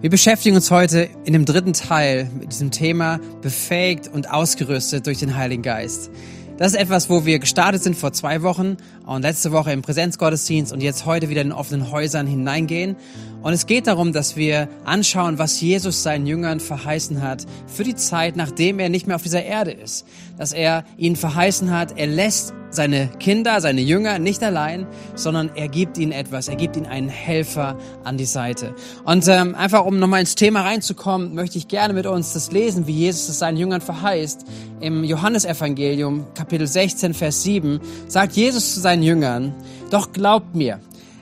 Wir beschäftigen uns heute in dem dritten Teil mit diesem Thema befähigt und ausgerüstet durch den Heiligen Geist. Das ist etwas, wo wir gestartet sind vor zwei Wochen und letzte Woche im Präsenzgottesdienst und jetzt heute wieder in offenen Häusern hineingehen. Und es geht darum, dass wir anschauen, was Jesus seinen Jüngern verheißen hat für die Zeit, nachdem er nicht mehr auf dieser Erde ist. Dass er ihnen verheißen hat, er lässt seine Kinder, seine Jünger nicht allein, sondern er gibt ihnen etwas, er gibt ihnen einen Helfer an die Seite. Und ähm, einfach um nochmal ins Thema reinzukommen, möchte ich gerne mit uns das lesen, wie Jesus es seinen Jüngern verheißt. Im Johannesevangelium, Kapitel 16, Vers 7, sagt Jesus zu seinen Jüngern, doch glaubt mir,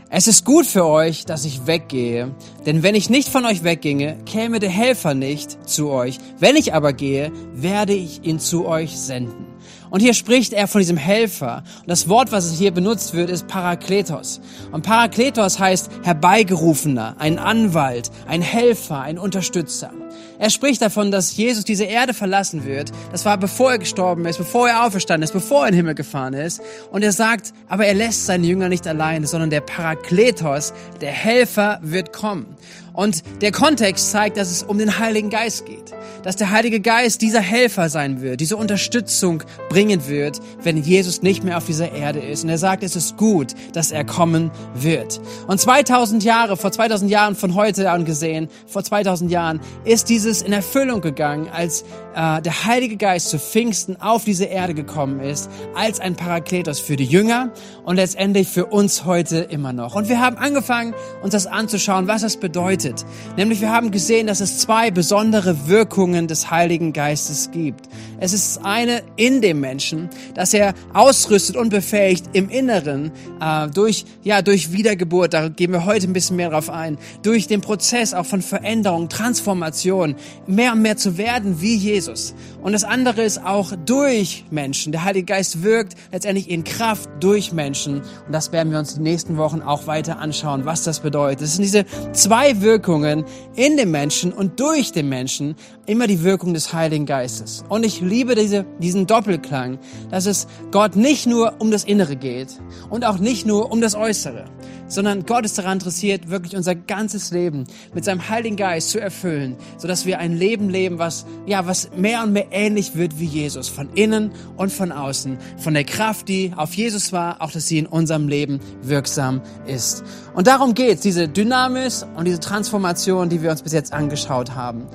es ist gut für euch, dass ich weggehe, denn wenn ich nicht von euch wegginge, käme der Helfer nicht zu euch. Wenn ich aber gehe, werde ich ihn zu euch senden. Und hier spricht er von diesem Helfer. Und das Wort, was hier benutzt wird, ist Parakletos. Und Parakletos heißt herbeigerufener, ein Anwalt, ein Helfer, ein Unterstützer. Er spricht davon, dass Jesus diese Erde verlassen wird. Das war bevor er gestorben ist, bevor er auferstanden ist, bevor er in den Himmel gefahren ist. Und er sagt, aber er lässt seine Jünger nicht alleine, sondern der Parakletos, der Helfer, wird kommen. Und der Kontext zeigt, dass es um den Heiligen Geist geht. Dass der Heilige Geist dieser Helfer sein wird, diese Unterstützung bringen wird, wenn Jesus nicht mehr auf dieser Erde ist. Und er sagt, es ist gut, dass er kommen wird. Und 2000 Jahre, vor 2000 Jahren von heute an gesehen, vor 2000 Jahren, ist dieses in Erfüllung gegangen, als äh, der Heilige Geist zu Pfingsten auf diese Erde gekommen ist, als ein Parakletos für die Jünger und letztendlich für uns heute immer noch. Und wir haben angefangen, uns das anzuschauen, was das bedeutet bedeutet. Nämlich wir haben gesehen, dass es zwei besondere Wirkungen des Heiligen Geistes gibt. Es ist eine in dem Menschen, dass er ausrüstet und befähigt im Inneren äh, durch ja durch Wiedergeburt. Da gehen wir heute ein bisschen mehr drauf ein. Durch den Prozess auch von Veränderung, Transformation, mehr und mehr zu werden wie Jesus. Und das andere ist auch durch Menschen. Der Heilige Geist wirkt letztendlich in Kraft durch Menschen. Und das werden wir uns die nächsten Wochen auch weiter anschauen, was das bedeutet. Es sind diese zwei Wirkungen in dem Menschen und durch den Menschen, immer die Wirkung des Heiligen Geistes. Und ich liebe diese, diesen Doppelklang, dass es Gott nicht nur um das Innere geht und auch nicht nur um das Äußere, sondern Gott ist daran interessiert, wirklich unser ganzes Leben mit seinem Heiligen Geist zu erfüllen, sodass wir ein Leben leben, was, ja, was mehr und mehr ähnlich wird wie Jesus, von innen und von außen, von der Kraft, die auf Jesus war, auch dass sie in unserem Leben wirksam ist. Und darum geht's, diese Dynamis und diese Transformation, die wir uns bis jetzt angeschaut haben.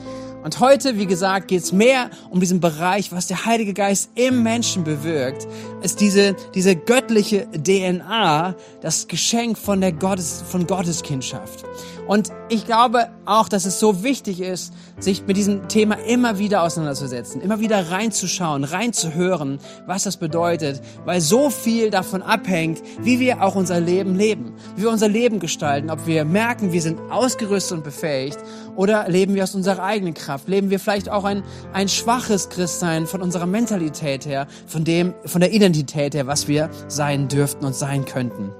Und heute, wie gesagt, geht es mehr um diesen Bereich, was der Heilige Geist im Menschen bewirkt, ist diese, diese göttliche DNA, das Geschenk von der Gottes, von Gottes Kindschaft. Und ich glaube auch, dass es so wichtig ist, sich mit diesem Thema immer wieder auseinanderzusetzen, immer wieder reinzuschauen, reinzuhören, was das bedeutet, weil so viel davon abhängt, wie wir auch unser Leben leben, wie wir unser Leben gestalten, ob wir merken, wir sind ausgerüstet und befähigt oder leben wir aus unserer eigenen Kraft, leben wir vielleicht auch ein, ein schwaches Christsein von unserer Mentalität her, von dem, von der Identität her, was wir sein dürften und sein könnten.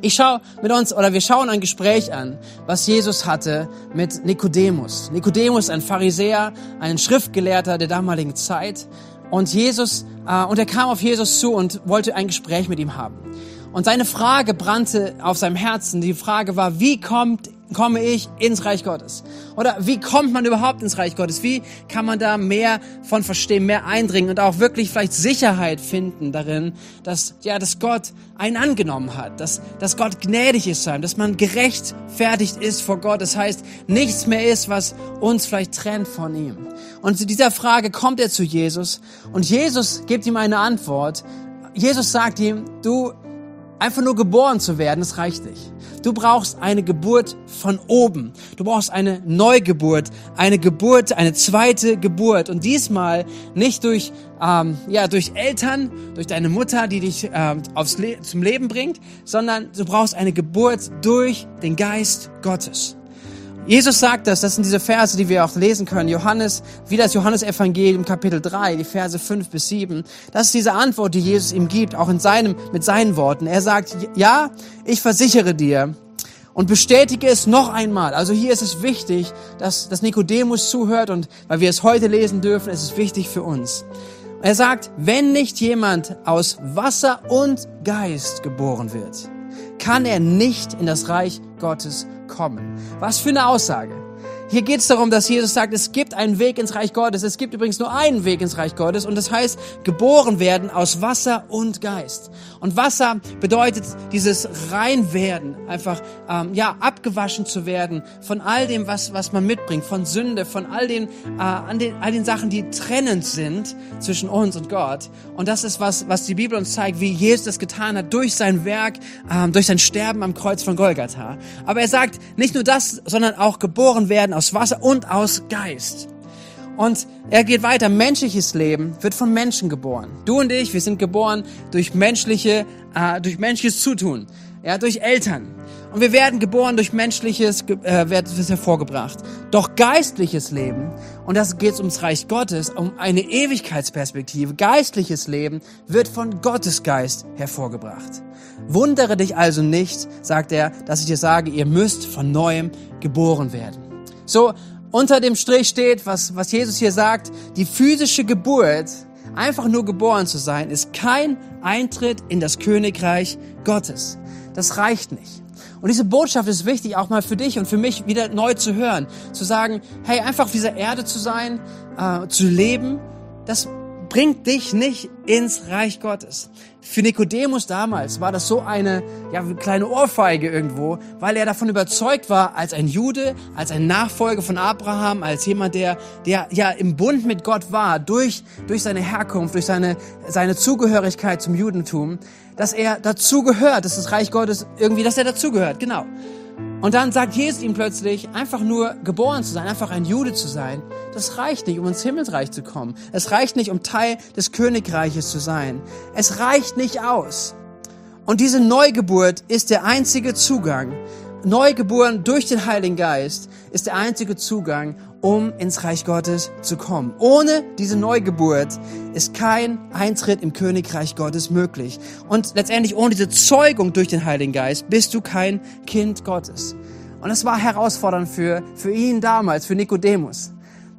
Ich schaue mit uns, oder wir schauen ein Gespräch an, was Jesus hatte mit Nikodemus. Nikodemus, ein Pharisäer, ein Schriftgelehrter der damaligen Zeit. Und Jesus, äh, und er kam auf Jesus zu und wollte ein Gespräch mit ihm haben. Und seine Frage brannte auf seinem Herzen. Die Frage war, wie kommt komme ich ins Reich Gottes? Oder wie kommt man überhaupt ins Reich Gottes? Wie kann man da mehr von verstehen, mehr eindringen und auch wirklich vielleicht Sicherheit finden darin, dass, ja, dass Gott einen angenommen hat, dass, dass Gott gnädig ist sein, dass man gerechtfertigt ist vor Gott. Das heißt, nichts mehr ist, was uns vielleicht trennt von ihm. Und zu dieser Frage kommt er zu Jesus und Jesus gibt ihm eine Antwort. Jesus sagt ihm, du, einfach nur geboren zu werden, das reicht nicht. Du brauchst eine Geburt von oben. Du brauchst eine Neugeburt, eine Geburt, eine zweite Geburt. Und diesmal nicht durch, ähm, ja, durch Eltern, durch deine Mutter, die dich ähm, aufs Le zum Leben bringt, sondern du brauchst eine Geburt durch den Geist Gottes. Jesus sagt das, das sind diese Verse, die wir auch lesen können. Johannes, wie das Johannesevangelium Kapitel 3, die Verse 5 bis 7. Das ist diese Antwort, die Jesus ihm gibt, auch in seinem, mit seinen Worten. Er sagt, ja, ich versichere dir und bestätige es noch einmal. Also hier ist es wichtig, dass, dass Nikodemus zuhört und weil wir es heute lesen dürfen, ist es wichtig für uns. Er sagt, wenn nicht jemand aus Wasser und Geist geboren wird, kann er nicht in das Reich Gottes kommen. Was für eine Aussage. Hier geht es darum, dass Jesus sagt, es gibt einen Weg ins Reich Gottes. Es gibt übrigens nur einen Weg ins Reich Gottes und das heißt geboren werden aus Wasser und Geist. Und Wasser bedeutet dieses Reinwerden, einfach ähm, ja abgewaschen zu werden von all dem, was was man mitbringt, von Sünde, von all den, äh, an den all den Sachen, die trennend sind zwischen uns und Gott. Und das ist was was die Bibel uns zeigt, wie Jesus das getan hat durch sein Werk, ähm, durch sein Sterben am Kreuz von Golgatha. Aber er sagt nicht nur das, sondern auch geboren werden aus Wasser und aus Geist. Und er geht weiter. Menschliches Leben wird von Menschen geboren. Du und ich, wir sind geboren durch menschliche, äh, durch menschliches Zutun, ja, durch Eltern. Und wir werden geboren durch menschliches, äh, wird es hervorgebracht. Doch geistliches Leben, und das geht ums Reich Gottes, um eine Ewigkeitsperspektive, geistliches Leben wird von Gottes Geist hervorgebracht. Wundere dich also nicht, sagt er, dass ich dir sage, ihr müsst von neuem geboren werden. So, unter dem Strich steht, was, was Jesus hier sagt, die physische Geburt, einfach nur geboren zu sein, ist kein Eintritt in das Königreich Gottes. Das reicht nicht. Und diese Botschaft ist wichtig, auch mal für dich und für mich wieder neu zu hören. Zu sagen, hey, einfach auf dieser Erde zu sein, äh, zu leben, das bringt dich nicht ins Reich Gottes. Für Nikodemus damals war das so eine ja, kleine Ohrfeige irgendwo, weil er davon überzeugt war, als ein Jude, als ein Nachfolger von Abraham, als jemand, der, der ja im Bund mit Gott war, durch, durch seine Herkunft, durch seine, seine Zugehörigkeit zum Judentum, dass er dazugehört, dass das Reich Gottes irgendwie, dass er dazugehört, genau. Und dann sagt Jesus ihm plötzlich, einfach nur geboren zu sein, einfach ein Jude zu sein, das reicht nicht, um ins Himmelsreich zu kommen. Es reicht nicht, um Teil des Königreiches zu sein. Es reicht nicht aus. Und diese Neugeburt ist der einzige Zugang. Neugeboren durch den Heiligen Geist ist der einzige Zugang, um ins Reich Gottes zu kommen. Ohne diese Neugeburt ist kein Eintritt im Königreich Gottes möglich. Und letztendlich ohne diese Zeugung durch den Heiligen Geist bist du kein Kind Gottes. Und es war herausfordernd für, für ihn damals, für Nikodemus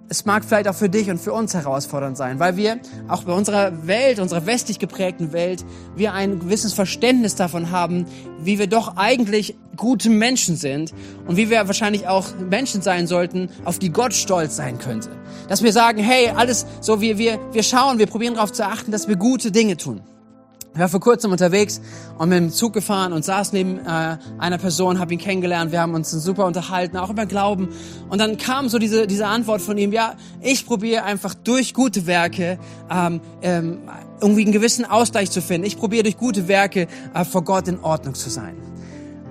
es mag vielleicht auch für dich und für uns herausfordernd sein, weil wir auch bei unserer Welt, unserer westlich geprägten Welt, wir ein gewisses Verständnis davon haben, wie wir doch eigentlich gute Menschen sind und wie wir wahrscheinlich auch Menschen sein sollten, auf die Gott stolz sein könnte. Dass wir sagen, hey, alles so, wir, wir, wir schauen, wir probieren darauf zu achten, dass wir gute Dinge tun. Ich war vor kurzem unterwegs und mit dem Zug gefahren und saß neben äh, einer Person, habe ihn kennengelernt, wir haben uns super unterhalten, auch über Glauben. Und dann kam so diese, diese Antwort von ihm, ja, ich probiere einfach durch gute Werke ähm, ähm, irgendwie einen gewissen Ausgleich zu finden. Ich probiere durch gute Werke äh, vor Gott in Ordnung zu sein.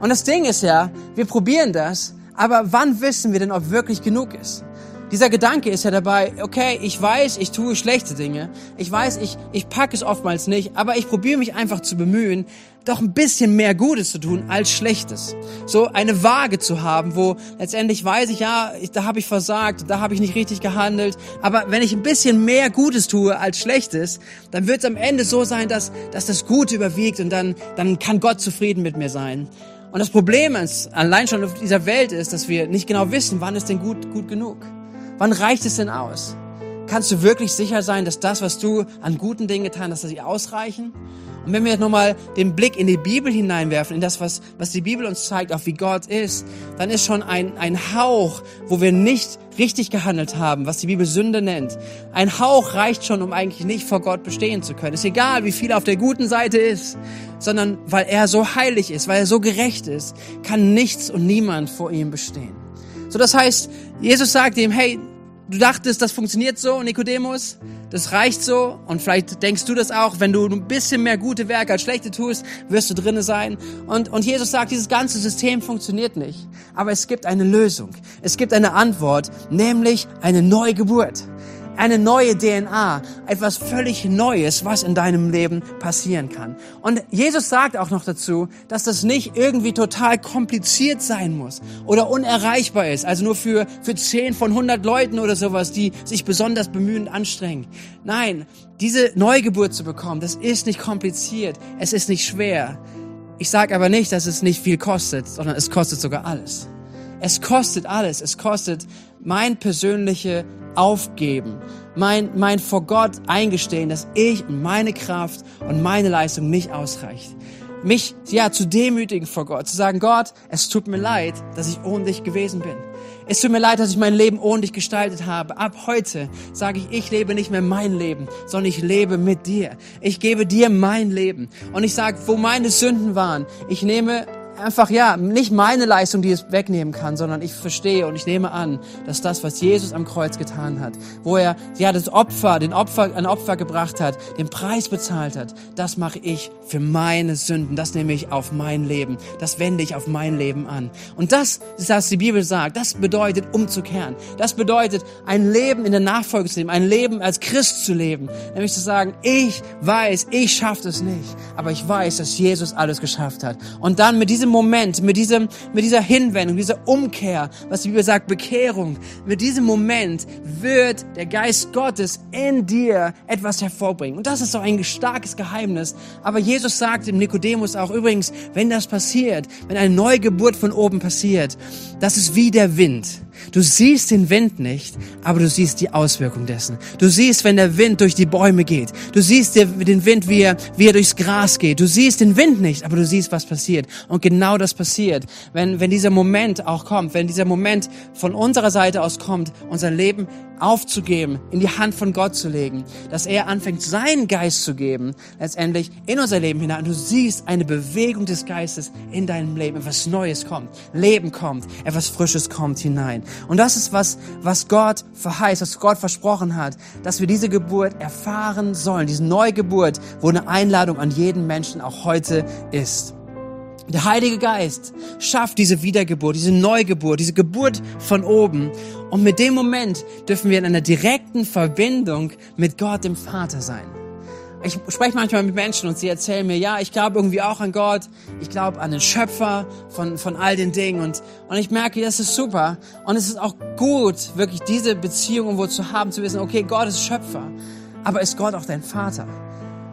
Und das Ding ist ja, wir probieren das, aber wann wissen wir denn, ob wirklich genug ist? Dieser Gedanke ist ja dabei, okay, ich weiß, ich tue schlechte Dinge. Ich weiß, ich, ich packe es oftmals nicht, aber ich probiere mich einfach zu bemühen, doch ein bisschen mehr Gutes zu tun als Schlechtes. So eine Waage zu haben, wo letztendlich weiß ich, ja, ich, da habe ich versagt, da habe ich nicht richtig gehandelt. Aber wenn ich ein bisschen mehr Gutes tue als Schlechtes, dann wird es am Ende so sein, dass, dass das Gute überwiegt und dann, dann kann Gott zufrieden mit mir sein. Und das Problem ist, allein schon auf dieser Welt ist, dass wir nicht genau wissen, wann ist denn gut, gut genug. Wann reicht es denn aus? Kannst du wirklich sicher sein, dass das, was du an guten Dingen getan hast, dass sie ausreichen? Und wenn wir jetzt nochmal den Blick in die Bibel hineinwerfen, in das, was, was die Bibel uns zeigt, auf wie Gott ist, dann ist schon ein, ein Hauch, wo wir nicht richtig gehandelt haben, was die Bibel Sünde nennt. Ein Hauch reicht schon, um eigentlich nicht vor Gott bestehen zu können. Ist egal, wie viel auf der guten Seite ist, sondern weil er so heilig ist, weil er so gerecht ist, kann nichts und niemand vor ihm bestehen. So, das heißt, Jesus sagt ihm, hey, du dachtest, das funktioniert so, Nikodemus, das reicht so und vielleicht denkst du das auch, wenn du ein bisschen mehr gute Werke als schlechte tust, wirst du drinnen sein. Und, und Jesus sagt, dieses ganze System funktioniert nicht. Aber es gibt eine Lösung. Es gibt eine Antwort, nämlich eine Neugeburt eine neue DNA, etwas völlig Neues, was in deinem Leben passieren kann. Und Jesus sagt auch noch dazu, dass das nicht irgendwie total kompliziert sein muss oder unerreichbar ist, also nur für, für 10 von 100 Leuten oder sowas, die sich besonders bemühen und anstrengen. Nein, diese Neugeburt zu bekommen, das ist nicht kompliziert, es ist nicht schwer. Ich sage aber nicht, dass es nicht viel kostet, sondern es kostet sogar alles. Es kostet alles. Es kostet mein persönliche Aufgeben, mein, mein vor Gott eingestehen, dass ich und meine Kraft und meine Leistung nicht ausreicht. mich, ja, zu demütigen vor Gott, zu sagen, Gott, es tut mir leid, dass ich ohne dich gewesen bin. Es tut mir leid, dass ich mein Leben ohne dich gestaltet habe. Ab heute sage ich, ich lebe nicht mehr mein Leben, sondern ich lebe mit dir. Ich gebe dir mein Leben. Und ich sage, wo meine Sünden waren, ich nehme einfach, ja, nicht meine Leistung, die es wegnehmen kann, sondern ich verstehe und ich nehme an, dass das, was Jesus am Kreuz getan hat, wo er, ja, das Opfer, den Opfer, ein Opfer gebracht hat, den Preis bezahlt hat, das mache ich für meine Sünden. Das nehme ich auf mein Leben. Das wende ich auf mein Leben an. Und das ist, was die Bibel sagt. Das bedeutet umzukehren. Das bedeutet, ein Leben in der Nachfolge zu leben, ein Leben als Christ zu leben. Nämlich zu sagen, ich weiß, ich schaffe es nicht, aber ich weiß, dass Jesus alles geschafft hat. Und dann mit diesem diesem Moment, mit diesem, mit dieser Hinwendung, dieser Umkehr, was die Bibel sagt, Bekehrung, mit diesem Moment wird der Geist Gottes in dir etwas hervorbringen. Und das ist doch ein starkes Geheimnis. Aber Jesus sagt dem Nikodemus auch übrigens, wenn das passiert, wenn eine Neugeburt von oben passiert, das ist wie der Wind. Du siehst den Wind nicht, aber du siehst die Auswirkung dessen. Du siehst, wenn der Wind durch die Bäume geht. Du siehst den Wind, wie er, wie er durchs Gras geht. Du siehst den Wind nicht, aber du siehst, was passiert. Und genau das passiert, wenn, wenn dieser Moment auch kommt, wenn dieser Moment von unserer Seite aus kommt, unser Leben aufzugeben, in die Hand von Gott zu legen, dass er anfängt, seinen Geist zu geben, letztendlich in unser Leben hinein. Du siehst eine Bewegung des Geistes in deinem Leben. Etwas Neues kommt, Leben kommt, etwas Frisches kommt hinein. Und das ist was, was Gott verheißt, was Gott versprochen hat, dass wir diese Geburt erfahren sollen. Diese Neugeburt, wo eine Einladung an jeden Menschen auch heute ist. Der Heilige Geist schafft diese Wiedergeburt, diese Neugeburt, diese Geburt von oben. Und mit dem Moment dürfen wir in einer direkten Verbindung mit Gott, dem Vater sein. Ich spreche manchmal mit Menschen und sie erzählen mir, ja, ich glaube irgendwie auch an Gott, ich glaube an den Schöpfer von, von all den Dingen und, und ich merke, das ist super und es ist auch gut, wirklich diese Beziehung irgendwo zu haben, zu wissen, okay, Gott ist Schöpfer, aber ist Gott auch dein Vater?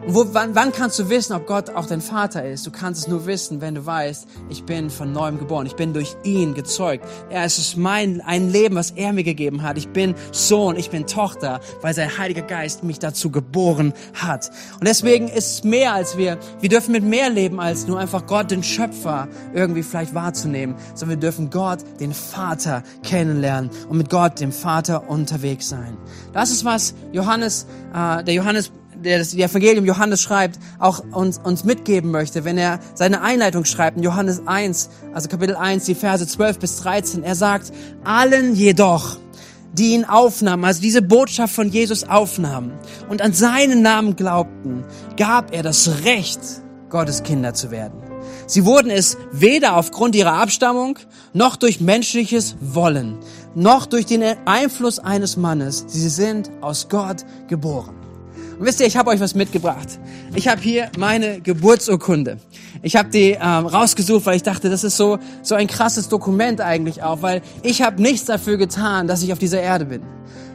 Wo, wann, wann kannst du wissen, ob Gott auch dein Vater ist? Du kannst es nur wissen, wenn du weißt, ich bin von neuem geboren. Ich bin durch ihn gezeugt. Er ist es mein, ein Leben, was er mir gegeben hat. Ich bin Sohn, ich bin Tochter, weil sein Heiliger Geist mich dazu geboren hat. Und deswegen ist es mehr als wir, wir dürfen mit mehr leben, als nur einfach Gott, den Schöpfer, irgendwie vielleicht wahrzunehmen, sondern wir dürfen Gott, den Vater, kennenlernen und mit Gott, dem Vater, unterwegs sein. Das ist, was Johannes, äh, der Johannes der das Evangelium Johannes schreibt, auch uns, uns mitgeben möchte, wenn er seine Einleitung schreibt in Johannes 1, also Kapitel 1, die Verse 12 bis 13. Er sagt, allen jedoch, die ihn aufnahmen, also diese Botschaft von Jesus aufnahmen und an seinen Namen glaubten, gab er das Recht, Gottes Kinder zu werden. Sie wurden es weder aufgrund ihrer Abstammung, noch durch menschliches Wollen, noch durch den Einfluss eines Mannes. Sie sind aus Gott geboren. Und wisst ihr, ich habe euch was mitgebracht. Ich habe hier meine Geburtsurkunde. Ich habe die ähm, rausgesucht, weil ich dachte, das ist so so ein krasses Dokument eigentlich auch, weil ich habe nichts dafür getan, dass ich auf dieser Erde bin.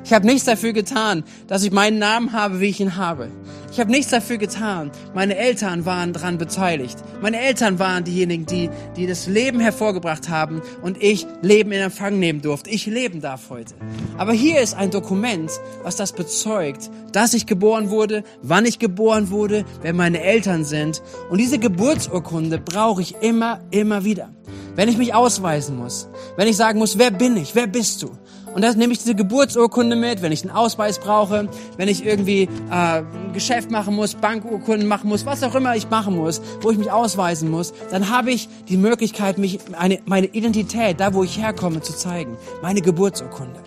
Ich habe nichts dafür getan, dass ich meinen Namen habe, wie ich ihn habe. Ich habe nichts dafür getan. Meine Eltern waren daran beteiligt. Meine Eltern waren diejenigen, die, die das Leben hervorgebracht haben und ich Leben in Empfang nehmen durfte. Ich leben darf heute. Aber hier ist ein Dokument, was das bezeugt, dass ich geboren wurde, wann ich geboren wurde, wer meine Eltern sind. Und diese Geburtsurkunde brauche ich immer, immer wieder. Wenn ich mich ausweisen muss, wenn ich sagen muss, wer bin ich, wer bist du? Und das nehme ich diese Geburtsurkunde mit, wenn ich einen Ausweis brauche, wenn ich irgendwie äh, ein Geschäft machen muss, Bankurkunden machen muss, was auch immer ich machen muss, wo ich mich ausweisen muss, dann habe ich die Möglichkeit, mich eine, meine Identität, da wo ich herkomme, zu zeigen. Meine Geburtsurkunde.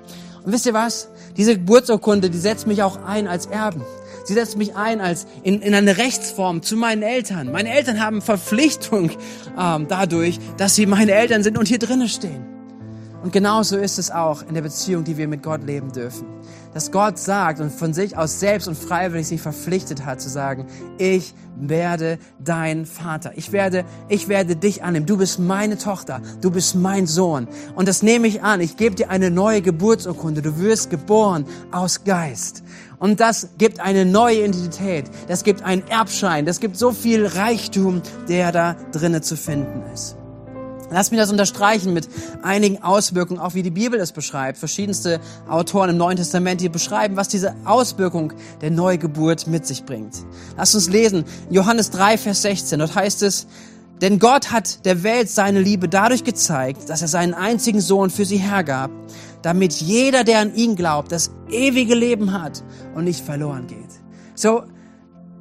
Und wisst ihr was? Diese Geburtsurkunde, die setzt mich auch ein als Erben. Sie setzt mich ein als in, in eine Rechtsform zu meinen Eltern. Meine Eltern haben Verpflichtung ähm, dadurch, dass sie meine Eltern sind und hier drinnen stehen. Und genauso ist es auch in der Beziehung, die wir mit Gott leben dürfen. Dass Gott sagt und von sich aus selbst und freiwillig sich verpflichtet hat zu sagen, ich werde dein Vater. Ich werde, ich werde dich annehmen. Du bist meine Tochter. Du bist mein Sohn. Und das nehme ich an. Ich gebe dir eine neue Geburtsurkunde. Du wirst geboren aus Geist. Und das gibt eine neue Identität. Das gibt einen Erbschein. Das gibt so viel Reichtum, der da drinnen zu finden ist. Lass mich das unterstreichen mit einigen Auswirkungen, auch wie die Bibel es beschreibt. Verschiedenste Autoren im Neuen Testament, die beschreiben, was diese Auswirkung der Neugeburt mit sich bringt. Lass uns lesen, Johannes 3, Vers 16. Dort heißt es, denn Gott hat der Welt seine Liebe dadurch gezeigt, dass er seinen einzigen Sohn für sie hergab, damit jeder, der an ihn glaubt, das ewige Leben hat und nicht verloren geht. So,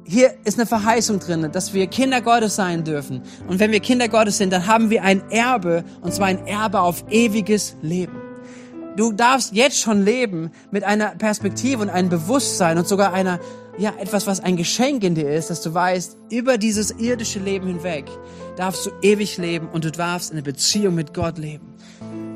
hier ist eine Verheißung drin, dass wir Kinder Gottes sein dürfen. Und wenn wir Kinder Gottes sind, dann haben wir ein Erbe, und zwar ein Erbe auf ewiges Leben. Du darfst jetzt schon leben mit einer Perspektive und einem Bewusstsein und sogar einer, ja, etwas, was ein Geschenk in dir ist, dass du weißt, über dieses irdische Leben hinweg darfst du ewig leben und du darfst in eine Beziehung mit Gott leben.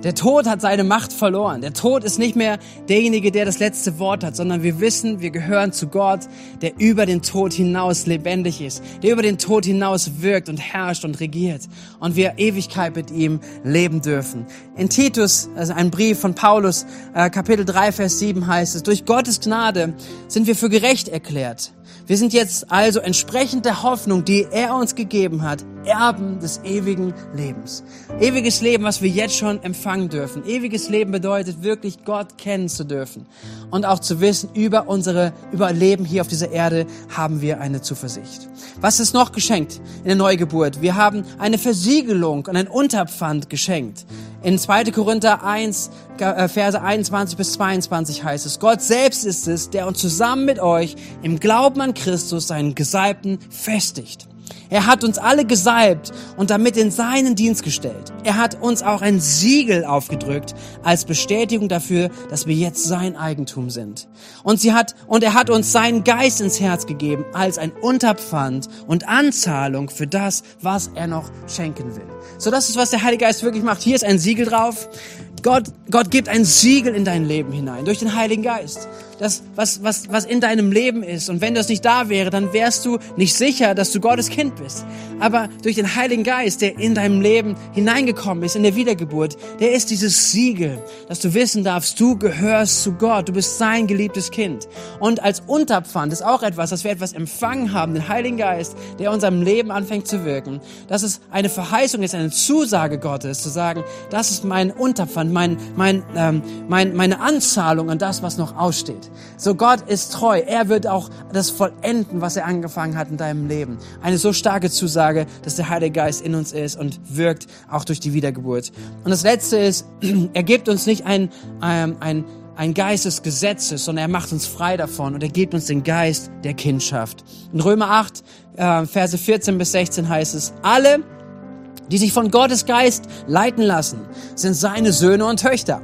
Der Tod hat seine Macht verloren. Der Tod ist nicht mehr derjenige, der das letzte Wort hat, sondern wir wissen, wir gehören zu Gott, der über den Tod hinaus lebendig ist, der über den Tod hinaus wirkt und herrscht und regiert und wir Ewigkeit mit ihm leben dürfen. In Titus, also ein Brief von Paulus, äh, Kapitel 3, Vers 7 heißt es, durch Gottes Gnade sind wir für gerecht erklärt. Wir sind jetzt also entsprechend der Hoffnung, die er uns gegeben hat, Erben des ewigen Lebens. Ewiges Leben, was wir jetzt schon empfangen dürfen. Ewiges Leben bedeutet wirklich Gott kennen zu dürfen und auch zu wissen, über unsere Überleben hier auf dieser Erde haben wir eine Zuversicht. Was ist noch geschenkt in der Neugeburt? Wir haben eine Versiegelung und ein Unterpfand geschenkt. In 2. Korinther 1, äh, Verse 21 bis 22 heißt es, Gott selbst ist es, der uns zusammen mit euch im Glauben an Christus seinen Gesalbten festigt. Er hat uns alle gesalbt und damit in seinen Dienst gestellt. Er hat uns auch ein Siegel aufgedrückt als Bestätigung dafür, dass wir jetzt sein Eigentum sind. Und sie hat, und er hat uns seinen Geist ins Herz gegeben als ein Unterpfand und Anzahlung für das, was er noch schenken will. So, das ist, was der Heilige Geist wirklich macht. Hier ist ein Siegel drauf. Gott, Gott gibt ein Siegel in dein Leben hinein durch den Heiligen Geist das, was, was, was in deinem Leben ist. Und wenn das nicht da wäre, dann wärst du nicht sicher, dass du Gottes Kind bist. Aber durch den Heiligen Geist, der in deinem Leben hineingekommen ist, in der Wiedergeburt, der ist dieses Siegel, dass du wissen darfst, du gehörst zu Gott, du bist sein geliebtes Kind. Und als Unterpfand ist auch etwas, dass wir etwas empfangen haben, den Heiligen Geist, der in unserem Leben anfängt zu wirken. Dass es eine Verheißung ist, eine Zusage Gottes, zu sagen, das ist mein Unterpfand, mein, mein, ähm, mein, meine Anzahlung an das, was noch aussteht. So Gott ist treu. Er wird auch das vollenden, was er angefangen hat in deinem Leben. Eine so starke Zusage, dass der Heilige Geist in uns ist und wirkt auch durch die Wiedergeburt. Und das Letzte ist, er gibt uns nicht ein, ein, ein ein Geist des Gesetzes, sondern er macht uns frei davon und er gibt uns den Geist der Kindschaft. In Römer 8, äh, Verse 14 bis 16 heißt es, alle, die sich von Gottes Geist leiten lassen, sind seine Söhne und Töchter.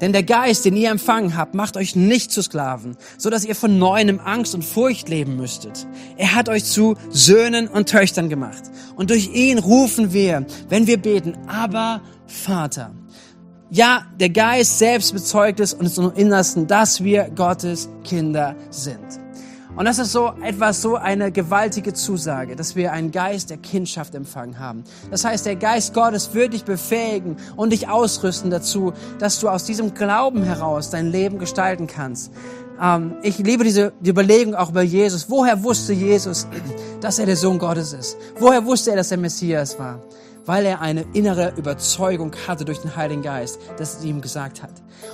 Denn der Geist, den ihr empfangen habt, macht euch nicht zu Sklaven, so dass ihr von neuem Angst und Furcht leben müsstet. Er hat euch zu Söhnen und Töchtern gemacht. Und durch ihn rufen wir, wenn wir beten, aber Vater. Ja, der Geist selbst bezeugt es und ist im Innersten, dass wir Gottes Kinder sind. Und das ist so etwas, so eine gewaltige Zusage, dass wir einen Geist der Kindschaft empfangen haben. Das heißt, der Geist Gottes wird dich befähigen und dich ausrüsten dazu, dass du aus diesem Glauben heraus dein Leben gestalten kannst. Ähm, ich liebe diese die Überlegung auch über Jesus. Woher wusste Jesus, dass er der Sohn Gottes ist? Woher wusste er, dass er Messias war? Weil er eine innere Überzeugung hatte durch den Heiligen Geist, dass es ihm gesagt hat.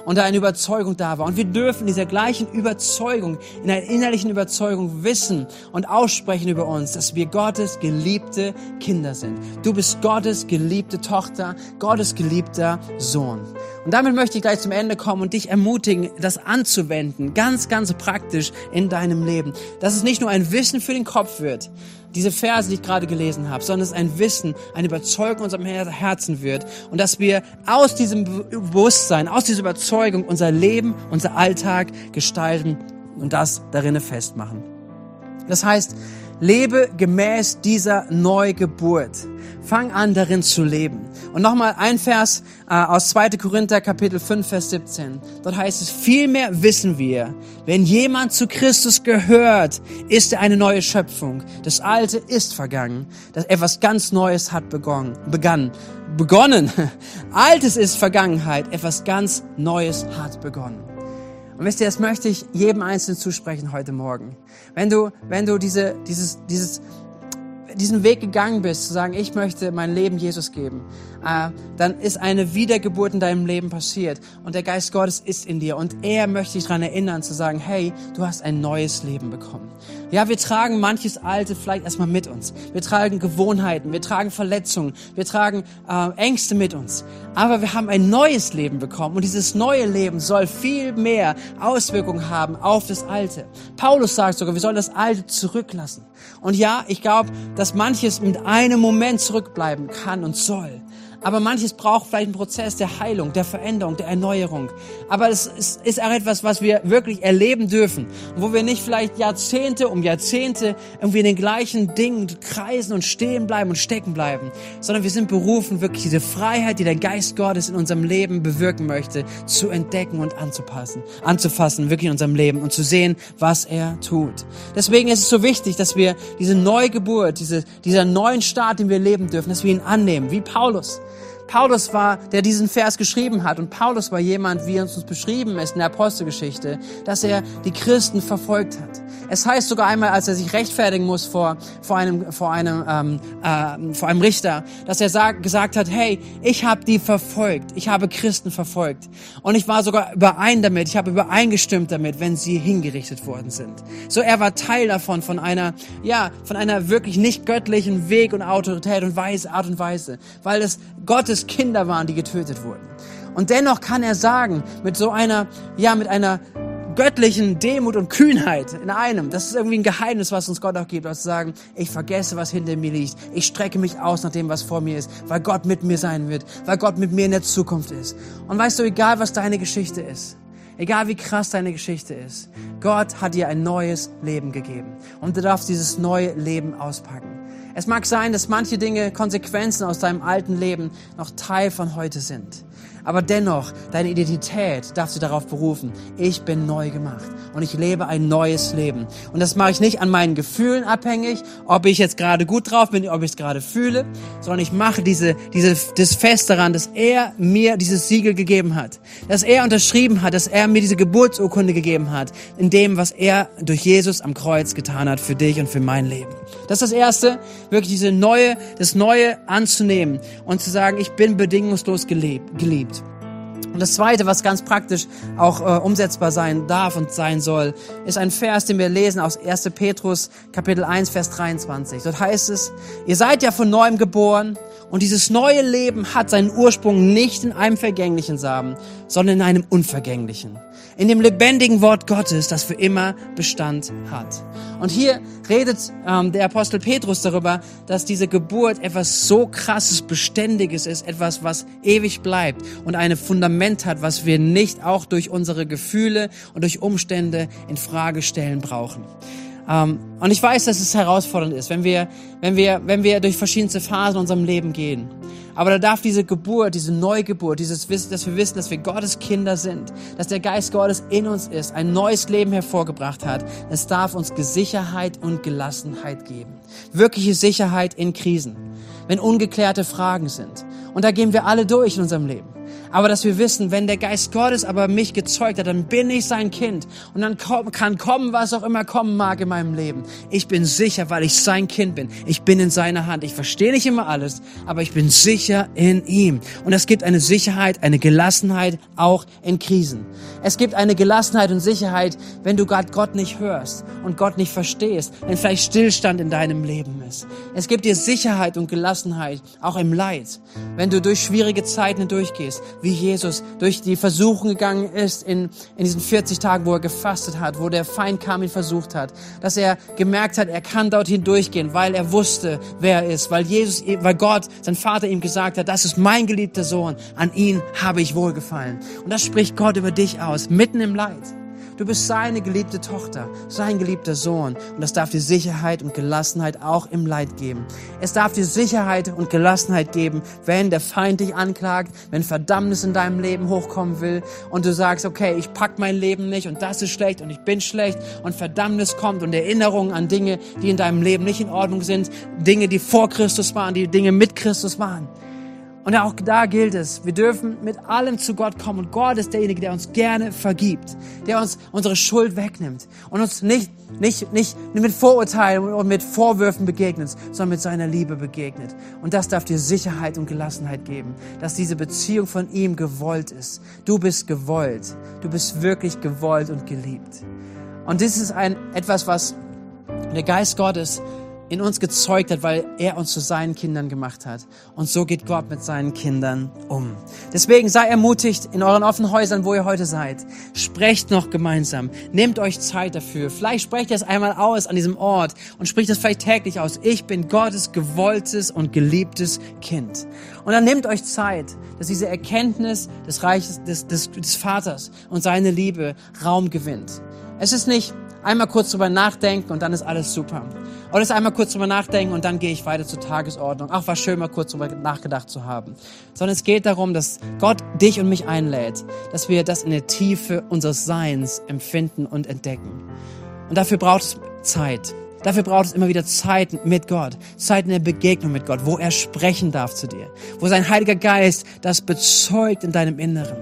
Und da eine Überzeugung da war. Und wir dürfen dieser gleichen Überzeugung, in einer innerlichen Überzeugung wissen und aussprechen über uns, dass wir Gottes geliebte Kinder sind. Du bist Gottes geliebte Tochter, Gottes geliebter Sohn. Und damit möchte ich gleich zum Ende kommen und dich ermutigen, das anzuwenden, ganz, ganz praktisch in deinem Leben. Dass es nicht nur ein Wissen für den Kopf wird, diese Verse, die ich gerade gelesen habe, sondern es ein Wissen, eine Überzeugung in unserem Herzen wird und dass wir aus diesem Bewusstsein, aus dieser Überzeugung unser Leben, unser Alltag gestalten und das darin festmachen. Das heißt, lebe gemäß dieser Neugeburt. Fang an, darin zu leben. Und nochmal ein Vers äh, aus 2. Korinther Kapitel 5, Vers 17. Dort heißt es, vielmehr wissen wir, wenn jemand zu Christus gehört, ist er eine neue Schöpfung. Das Alte ist vergangen. Das etwas ganz Neues hat begonnen, begann, begonnen. Altes ist Vergangenheit. Etwas ganz Neues hat begonnen. Und wisst ihr, das möchte ich jedem Einzelnen zusprechen heute Morgen. Wenn du, wenn du diese, dieses, dieses, diesen Weg gegangen bist, zu sagen, ich möchte mein Leben Jesus geben, dann ist eine Wiedergeburt in deinem Leben passiert und der Geist Gottes ist in dir und er möchte dich daran erinnern zu sagen, hey, du hast ein neues Leben bekommen. Ja, wir tragen manches Alte vielleicht erstmal mit uns. Wir tragen Gewohnheiten, wir tragen Verletzungen, wir tragen äh, Ängste mit uns. Aber wir haben ein neues Leben bekommen und dieses neue Leben soll viel mehr Auswirkungen haben auf das Alte. Paulus sagt sogar, wir sollen das Alte zurücklassen. Und ja, ich glaube, dass manches mit einem Moment zurückbleiben kann und soll. Aber manches braucht vielleicht einen Prozess der Heilung, der Veränderung, der Erneuerung. Aber es ist, auch etwas, was wir wirklich erleben dürfen, wo wir nicht vielleicht Jahrzehnte um Jahrzehnte irgendwie in den gleichen Dingen kreisen und stehen bleiben und stecken bleiben, sondern wir sind berufen, wirklich diese Freiheit, die der Geist Gottes in unserem Leben bewirken möchte, zu entdecken und anzupassen, anzufassen, wirklich in unserem Leben und zu sehen, was er tut. Deswegen ist es so wichtig, dass wir diese Neugeburt, diese, dieser neuen Start, den wir leben dürfen, dass wir ihn annehmen, wie Paulus. Paulus war, der diesen Vers geschrieben hat. Und Paulus war jemand, wie uns beschrieben ist in der Apostelgeschichte, dass er die Christen verfolgt hat. Es heißt sogar einmal, als er sich rechtfertigen muss vor, vor, einem, vor, einem, ähm, äh, vor einem Richter, dass er sag, gesagt hat, hey, ich habe die verfolgt, ich habe Christen verfolgt. Und ich war sogar überein damit, ich habe übereingestimmt damit, wenn sie hingerichtet worden sind. So er war Teil davon, von einer, ja, von einer wirklich nicht göttlichen Weg und Autorität und Weise, Art und Weise, weil es Gottes Kinder waren, die getötet wurden. Und dennoch kann er sagen, mit so einer, ja, mit einer göttlichen Demut und Kühnheit in einem. Das ist irgendwie ein Geheimnis, was uns Gott auch gibt, also zu sagen, ich vergesse, was hinter mir liegt. Ich strecke mich aus nach dem, was vor mir ist, weil Gott mit mir sein wird, weil Gott mit mir in der Zukunft ist. Und weißt du, egal was deine Geschichte ist, egal wie krass deine Geschichte ist, Gott hat dir ein neues Leben gegeben. Und du darfst dieses neue Leben auspacken. Es mag sein, dass manche Dinge, Konsequenzen aus deinem alten Leben noch Teil von heute sind. Aber dennoch, deine Identität darfst du darauf berufen. Ich bin neu gemacht und ich lebe ein neues Leben. Und das mache ich nicht an meinen Gefühlen abhängig, ob ich jetzt gerade gut drauf bin, ob ich es gerade fühle, sondern ich mache diese, diese, das Fest daran, dass er mir dieses Siegel gegeben hat. Dass er unterschrieben hat, dass er mir diese Geburtsurkunde gegeben hat, in dem, was er durch Jesus am Kreuz getan hat für dich und für mein Leben. Das ist das Erste, wirklich diese neue, das Neue anzunehmen und zu sagen, ich bin bedingungslos geliebt. Und das Zweite, was ganz praktisch auch äh, umsetzbar sein darf und sein soll, ist ein Vers, den wir lesen aus 1. Petrus Kapitel 1, Vers 23. Dort heißt es, ihr seid ja von neuem geboren und dieses neue Leben hat seinen Ursprung nicht in einem vergänglichen Samen, sondern in einem unvergänglichen. In dem lebendigen Wort Gottes, das für immer Bestand hat. Und hier redet ähm, der Apostel Petrus darüber, dass diese Geburt etwas so krasses, beständiges ist, etwas, was ewig bleibt und eine Fundament hat, was wir nicht auch durch unsere Gefühle und durch Umstände in Frage stellen brauchen. Ähm, und ich weiß, dass es herausfordernd ist, wenn wir, wenn wir, wenn wir durch verschiedenste Phasen in unserem Leben gehen. Aber da darf diese Geburt, diese Neugeburt, dieses Wissen, dass wir wissen, dass wir Gottes Kinder sind, dass der Geist Gottes in uns ist, ein neues Leben hervorgebracht hat. Es darf uns Sicherheit und Gelassenheit geben. Wirkliche Sicherheit in Krisen, wenn ungeklärte Fragen sind. Und da gehen wir alle durch in unserem Leben aber dass wir wissen, wenn der Geist Gottes aber mich gezeugt hat, dann bin ich sein Kind und dann kann kommen, was auch immer kommen mag in meinem Leben. Ich bin sicher, weil ich sein Kind bin. Ich bin in seiner Hand. Ich verstehe nicht immer alles, aber ich bin sicher in ihm. Und es gibt eine Sicherheit, eine Gelassenheit auch in Krisen. Es gibt eine Gelassenheit und Sicherheit, wenn du Gott, Gott nicht hörst und Gott nicht verstehst, wenn vielleicht Stillstand in deinem Leben ist. Es gibt dir Sicherheit und Gelassenheit auch im Leid, wenn du durch schwierige Zeiten hindurchgehst, wie Jesus durch die Versuchung gegangen ist in, in diesen 40 Tagen, wo er gefastet hat, wo der Feind kam, ihn versucht hat, dass er gemerkt hat, er kann dorthin durchgehen, weil er wusste, wer er ist, weil Jesus, weil Gott, sein Vater ihm gesagt hat, das ist mein geliebter Sohn, an ihn habe ich wohlgefallen. Und das spricht Gott über dich aus, mitten im Leid. Du bist seine geliebte Tochter, sein geliebter Sohn. Und das darf dir Sicherheit und Gelassenheit auch im Leid geben. Es darf dir Sicherheit und Gelassenheit geben, wenn der Feind dich anklagt, wenn Verdammnis in deinem Leben hochkommen will und du sagst, okay, ich pack mein Leben nicht und das ist schlecht und ich bin schlecht und Verdammnis kommt und Erinnerungen an Dinge, die in deinem Leben nicht in Ordnung sind, Dinge, die vor Christus waren, die Dinge mit Christus waren. Und auch da gilt es, wir dürfen mit allem zu Gott kommen. Und Gott ist derjenige, der uns gerne vergibt, der uns unsere Schuld wegnimmt und uns nicht, nicht, nicht mit Vorurteilen und mit Vorwürfen begegnet, sondern mit seiner Liebe begegnet. Und das darf dir Sicherheit und Gelassenheit geben, dass diese Beziehung von ihm gewollt ist. Du bist gewollt. Du bist wirklich gewollt und geliebt. Und das ist ein, etwas, was der Geist Gottes in uns gezeugt hat, weil er uns zu seinen Kindern gemacht hat. Und so geht Gott mit seinen Kindern um. Deswegen sei ermutigt in euren offenen Häusern, wo ihr heute seid. Sprecht noch gemeinsam. Nehmt euch Zeit dafür. Vielleicht sprecht ihr es einmal aus an diesem Ort und spricht es vielleicht täglich aus. Ich bin Gottes gewolltes und geliebtes Kind. Und dann nehmt euch Zeit, dass diese Erkenntnis des Reiches des, des, des Vaters und seine Liebe Raum gewinnt. Es ist nicht einmal kurz drüber nachdenken und dann ist alles super. Oder es einmal kurz drüber nachdenken und dann gehe ich weiter zur Tagesordnung. Ach, war schön, mal kurz drüber nachgedacht zu haben. Sondern es geht darum, dass Gott dich und mich einlädt, dass wir das in der Tiefe unseres Seins empfinden und entdecken. Und dafür braucht es Zeit. Dafür braucht es immer wieder Zeit mit Gott, Zeit in der Begegnung mit Gott, wo er sprechen darf zu dir, wo sein Heiliger Geist das bezeugt in deinem Inneren.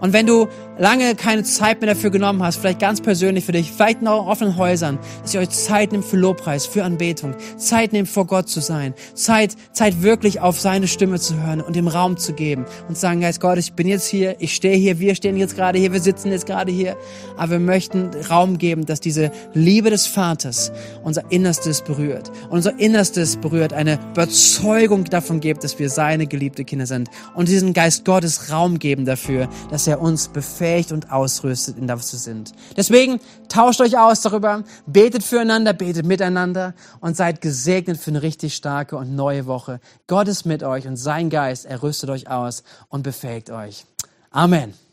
Und wenn du lange keine Zeit mehr dafür genommen hast, vielleicht ganz persönlich für dich, vielleicht in euren offenen Häusern, dass ihr euch Zeit nimmt für Lobpreis, für Anbetung, Zeit nimmt vor Gott zu sein, Zeit, Zeit wirklich auf seine Stimme zu hören und dem Raum zu geben und sagen, Geist Gott, ich bin jetzt hier, ich stehe hier, wir stehen jetzt gerade hier, wir sitzen jetzt gerade hier, aber wir möchten Raum geben, dass diese Liebe des Vaters unser Innerstes berührt. Unser Innerstes berührt eine Überzeugung davon gibt, dass wir seine geliebte Kinder sind und diesen Geist Gottes Raum geben dafür, dass er uns befähigt, und ausrüstet, in das wir sind. Deswegen tauscht euch aus darüber, betet füreinander, betet miteinander und seid gesegnet für eine richtig starke und neue Woche. Gott ist mit euch und sein Geist, er euch aus und befähigt euch. Amen.